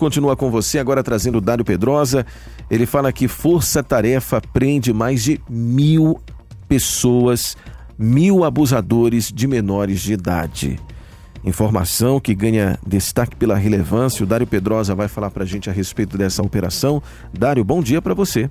Continua com você, agora trazendo o Dário Pedrosa. Ele fala que Força Tarefa prende mais de mil pessoas, mil abusadores de menores de idade. Informação que ganha destaque pela relevância. O Dário Pedrosa vai falar para a gente a respeito dessa operação. Dário, bom dia para você.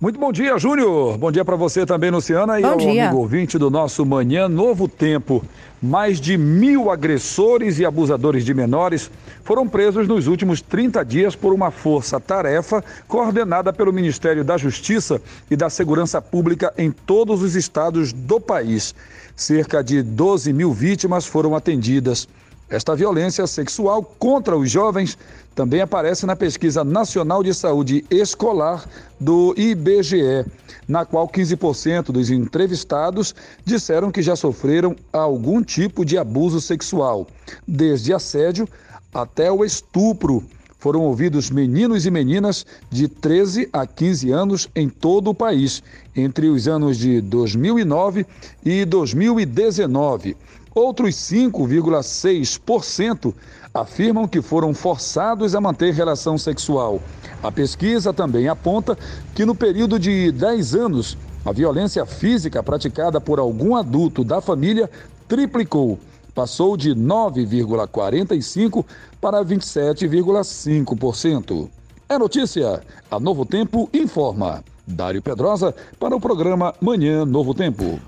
Muito bom dia, Júnior. Bom dia para você também, Luciana, e bom ao dia. amigo ouvinte do nosso Manhã Novo Tempo. Mais de mil agressores e abusadores de menores foram presos nos últimos 30 dias por uma força-tarefa coordenada pelo Ministério da Justiça e da Segurança Pública em todos os estados do país. Cerca de 12 mil vítimas foram atendidas. Esta violência sexual contra os jovens também aparece na Pesquisa Nacional de Saúde Escolar do IBGE, na qual 15% dos entrevistados disseram que já sofreram algum tipo de abuso sexual, desde assédio até o estupro. Foram ouvidos meninos e meninas de 13 a 15 anos em todo o país, entre os anos de 2009 e 2019. Outros 5,6% afirmam que foram forçados a manter relação sexual. A pesquisa também aponta que no período de 10 anos, a violência física praticada por algum adulto da família triplicou, passou de 9,45% para 27,5%. É notícia. A Novo Tempo informa. Dário Pedrosa para o programa Manhã Novo Tempo.